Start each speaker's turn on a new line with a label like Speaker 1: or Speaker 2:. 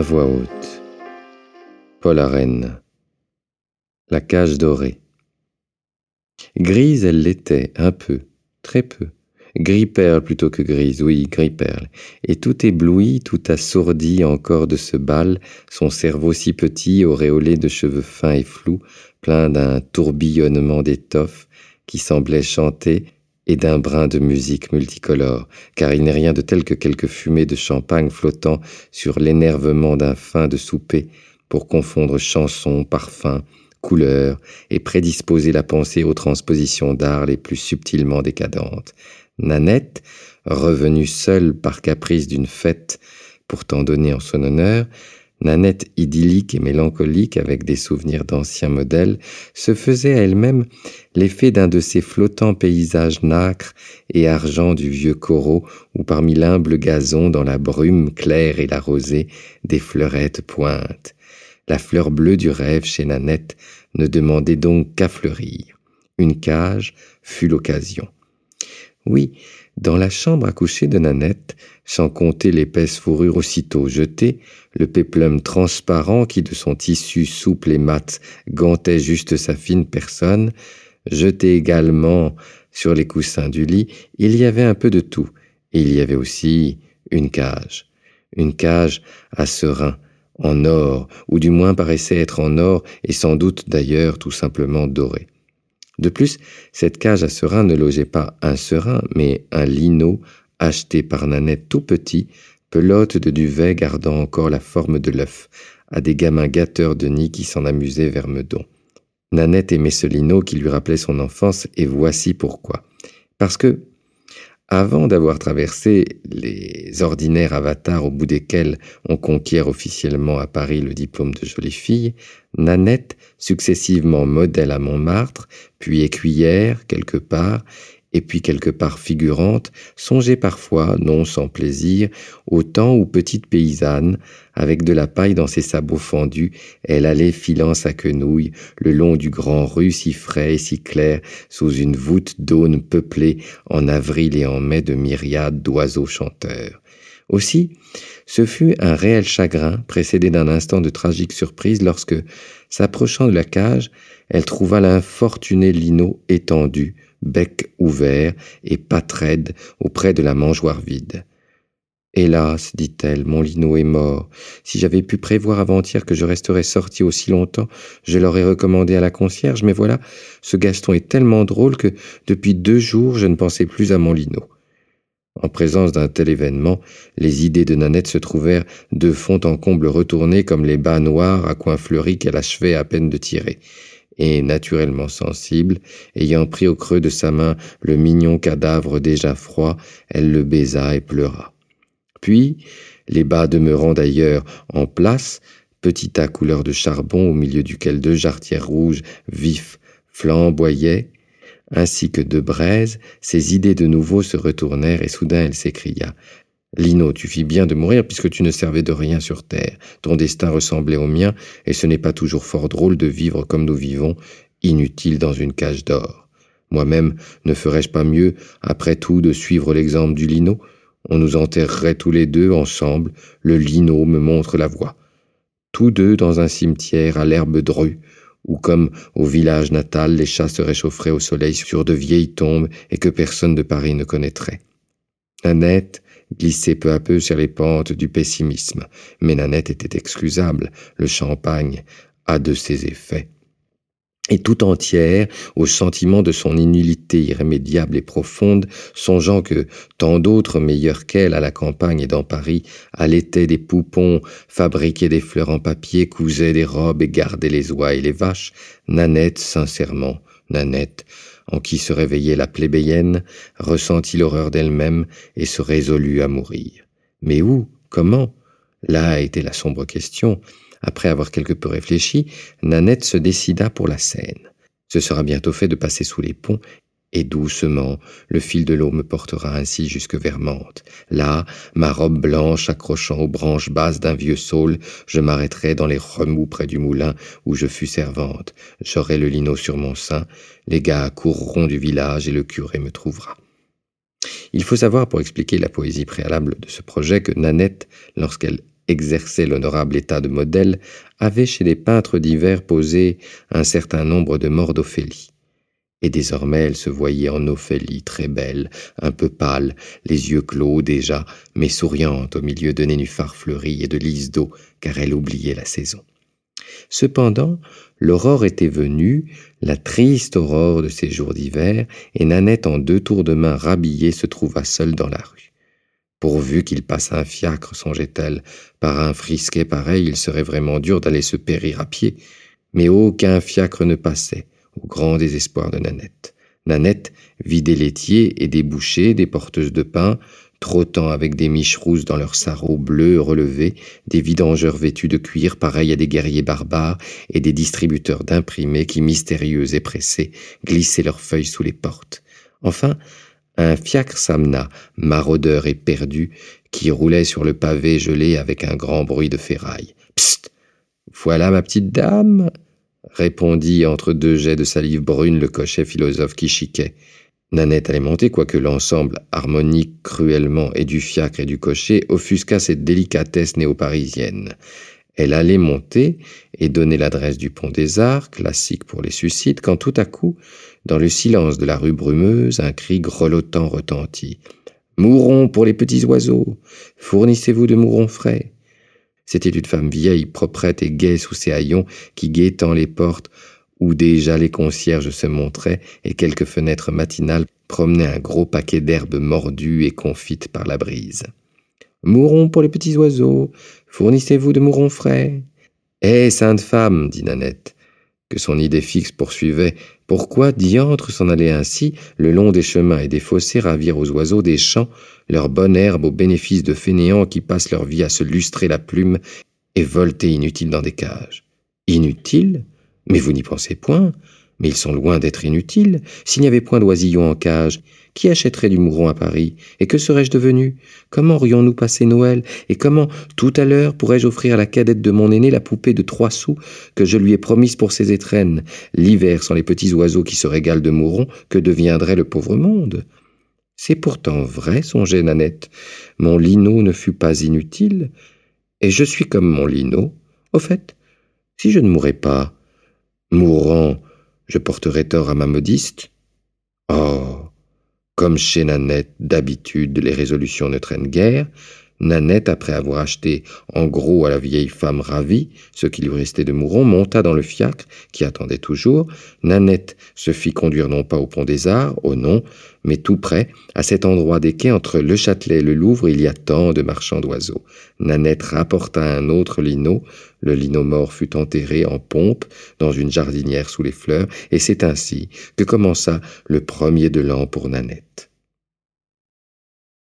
Speaker 1: Voix haute. Paul Arène. La cage dorée. Grise, elle l'était, un peu, très peu. Gris-perle plutôt que grise, oui, gris-perle. Et tout ébloui, tout assourdi encore de ce bal, son cerveau si petit, auréolé de cheveux fins et flous, plein d'un tourbillonnement d'étoffes qui semblait chanter, et d'un brin de musique multicolore, car il n'est rien de tel que quelques fumées de champagne flottant sur l'énervement d'un fin de souper pour confondre chansons, parfums, couleurs et prédisposer la pensée aux transpositions d'art les plus subtilement décadentes. Nanette, revenue seule par caprice d'une fête pourtant donnée en son honneur, Nanette idyllique et mélancolique avec des souvenirs d'anciens modèles, se faisait à elle-même l'effet d'un de ces flottants paysages nacre et argent du vieux corot où parmi l'humble gazon dans la brume claire et la rosée des fleurettes pointent. La fleur bleue du rêve chez Nanette ne demandait donc qu'à fleurir. Une cage fut l'occasion. Oui, dans la chambre à coucher de Nanette, sans compter l'épaisse fourrure aussitôt jetée, le péplum transparent qui de son tissu souple et mat gantait juste sa fine personne, jeté également sur les coussins du lit, il y avait un peu de tout, et il y avait aussi une cage, une cage à serin, en or, ou du moins paraissait être en or, et sans doute d'ailleurs tout simplement doré. De plus, cette cage à serin ne logeait pas un serin, mais un lino acheté par Nanette tout petit, pelote de duvet gardant encore la forme de l'œuf, à des gamins gâteurs de nid qui s'en amusaient vers Meudon. Nanette aimait ce lino qui lui rappelait son enfance, et voici pourquoi. Parce que, avant d'avoir traversé les ordinaires avatars au bout desquels on conquiert officiellement à Paris le diplôme de jolie fille, Nanette, successivement modèle à Montmartre, puis écuyère quelque part, et puis quelque part figurante, songeait parfois, non sans plaisir, au temps où petite paysanne, avec de la paille dans ses sabots fendus, elle allait filant sa quenouille le long du grand rue si frais et si clair, sous une voûte d'aune peuplée en avril et en mai de myriades d'oiseaux chanteurs. Aussi, ce fut un réel chagrin, précédé d'un instant de tragique surprise, lorsque, s'approchant de la cage, elle trouva l'infortuné Lino étendu, bec ouvert et patte raide auprès de la mangeoire vide. Hélas, dit-elle, mon lino est mort. Si j'avais pu prévoir avant-hier que je resterais sortie aussi longtemps, je l'aurais recommandé à la concierge, mais voilà, ce Gaston est tellement drôle que depuis deux jours je ne pensais plus à mon lino. En présence d'un tel événement, les idées de Nanette se trouvèrent de fond en comble retournées comme les bas noirs à coins fleuris qu'elle achevait à peine de tirer et naturellement sensible, ayant pris au creux de sa main le mignon cadavre déjà froid, elle le baisa et pleura. Puis, les bas demeurant d'ailleurs en place, petit tas couleur de charbon au milieu duquel deux jarretières rouges vifs flamboyaient, ainsi que deux braises, ses idées de nouveau se retournèrent et soudain elle s'écria Lino, tu fis bien de mourir puisque tu ne servais de rien sur terre. Ton destin ressemblait au mien, et ce n'est pas toujours fort drôle de vivre comme nous vivons, inutile dans une cage d'or. Moi-même, ne ferais-je pas mieux, après tout, de suivre l'exemple du Lino? On nous enterrerait tous les deux ensemble, le Lino me montre la voie. Tous deux dans un cimetière à l'herbe drue, où comme au village natal les chats se réchaufferaient au soleil sur de vieilles tombes et que personne de Paris ne connaîtrait. Glissait peu à peu sur les pentes du pessimisme, mais Nanette était excusable, le champagne a de ses effets. Et tout entière, au sentiment de son inulité irrémédiable et profonde, songeant que tant d'autres meilleurs qu'elle à la campagne et dans Paris allaitaient des poupons, fabriquaient des fleurs en papier, cousaient des robes et gardaient les oies et les vaches, Nanette, sincèrement, Nanette, en qui se réveillait la plébéienne, ressentit l'horreur d'elle-même et se résolut à mourir. Mais où Comment? Là était la sombre question. Après avoir quelque peu réfléchi, Nanette se décida pour la Seine. Ce sera bientôt fait de passer sous les ponts et doucement, le fil de l'eau me portera ainsi jusque vers Mantes. Là, ma robe blanche accrochant aux branches basses d'un vieux saule, je m'arrêterai dans les remous près du moulin où je fus servante. J'aurai le lino sur mon sein, les gars courront du village et le curé me trouvera. Il faut savoir, pour expliquer la poésie préalable de ce projet, que Nanette, lorsqu'elle exerçait l'honorable état de modèle, avait chez les peintres divers posé un certain nombre de morts d'Ophélie. Et désormais elle se voyait en Ophélie, très belle, un peu pâle, les yeux clos déjà, mais souriante au milieu de nénuphars fleuris et de lys d'eau, car elle oubliait la saison. Cependant, l'aurore était venue, la triste aurore de ces jours d'hiver, et Nanette en deux tours de main rhabillée se trouva seule dans la rue. Pourvu qu'il passe un fiacre, songeait-elle, par un frisquet pareil, il serait vraiment dur d'aller se périr à pied. Mais aucun fiacre ne passait, au grand désespoir de Nanette. Nanette vit des laitiers et des bouchers, des porteuses de pain, trottant avec des miches rousses dans leurs sarraux bleus relevés, des vidangeurs vêtus de cuir pareils à des guerriers barbares, et des distributeurs d'imprimés qui, mystérieux et pressés, glissaient leurs feuilles sous les portes. Enfin, un fiacre s'amena, maraudeur et perdu, qui roulait sur le pavé gelé avec un grand bruit de ferraille. Psst Voilà ma petite dame répondit entre deux jets de salive brune le cocher philosophe qui chiquait. Nanette allait monter, quoique l'ensemble harmonique cruellement et du fiacre et du cocher offusqua cette délicatesse néo-parisienne. Elle allait monter et donner l'adresse du pont des Arts, classique pour les suicides, quand tout à coup, dans le silence de la rue brumeuse, un cri grelottant retentit. Mourons pour les petits oiseaux. Fournissez-vous de mourons frais. C'était une femme vieille, proprette et gaie sous ses haillons, qui guettant les portes, où déjà les concierges se montraient et quelques fenêtres matinales promenaient un gros paquet d'herbes mordues et confites par la brise. Mourons pour les petits oiseaux, fournissez-vous de mourons frais. Eh, sainte femme, dit Nanette, que son idée fixe poursuivait, pourquoi diantre s'en aller ainsi le long des chemins et des fossés ravir aux oiseaux des champs leur bonne herbe au bénéfice de fainéants qui passent leur vie à se lustrer la plume et volter inutiles dans des cages? Inutiles mais vous n'y pensez point. Mais ils sont loin d'être inutiles. S'il n'y avait point d'oisillons en cage, qui achèterait du mouron à Paris Et que serais-je devenu? Comment aurions-nous passé Noël? Et comment, tout à l'heure, pourrais-je offrir à la cadette de mon aîné la poupée de trois sous que je lui ai promise pour ses étrennes? L'hiver, sans les petits oiseaux qui se régalent de mourons, que deviendrait le pauvre monde? C'est pourtant vrai, songeait Nanette. Mon lino ne fut pas inutile, et je suis comme mon lino. Au fait, si je ne mourais pas, Mourant, je porterai tort à ma modiste. Oh Comme chez Nanette, d'habitude, les résolutions ne traînent guère, Nanette, après avoir acheté en gros à la vieille femme ravie ce qui lui restait de mouron, monta dans le fiacre qui attendait toujours. Nanette se fit conduire non pas au pont des Arts, au nom, mais tout près, à cet endroit des quais entre le Châtelet et le Louvre, il y a tant de marchands d'oiseaux. Nanette rapporta un autre lino. Le lino mort fut enterré en pompe dans une jardinière sous les fleurs, et c'est ainsi que commença le premier de l'an pour Nanette.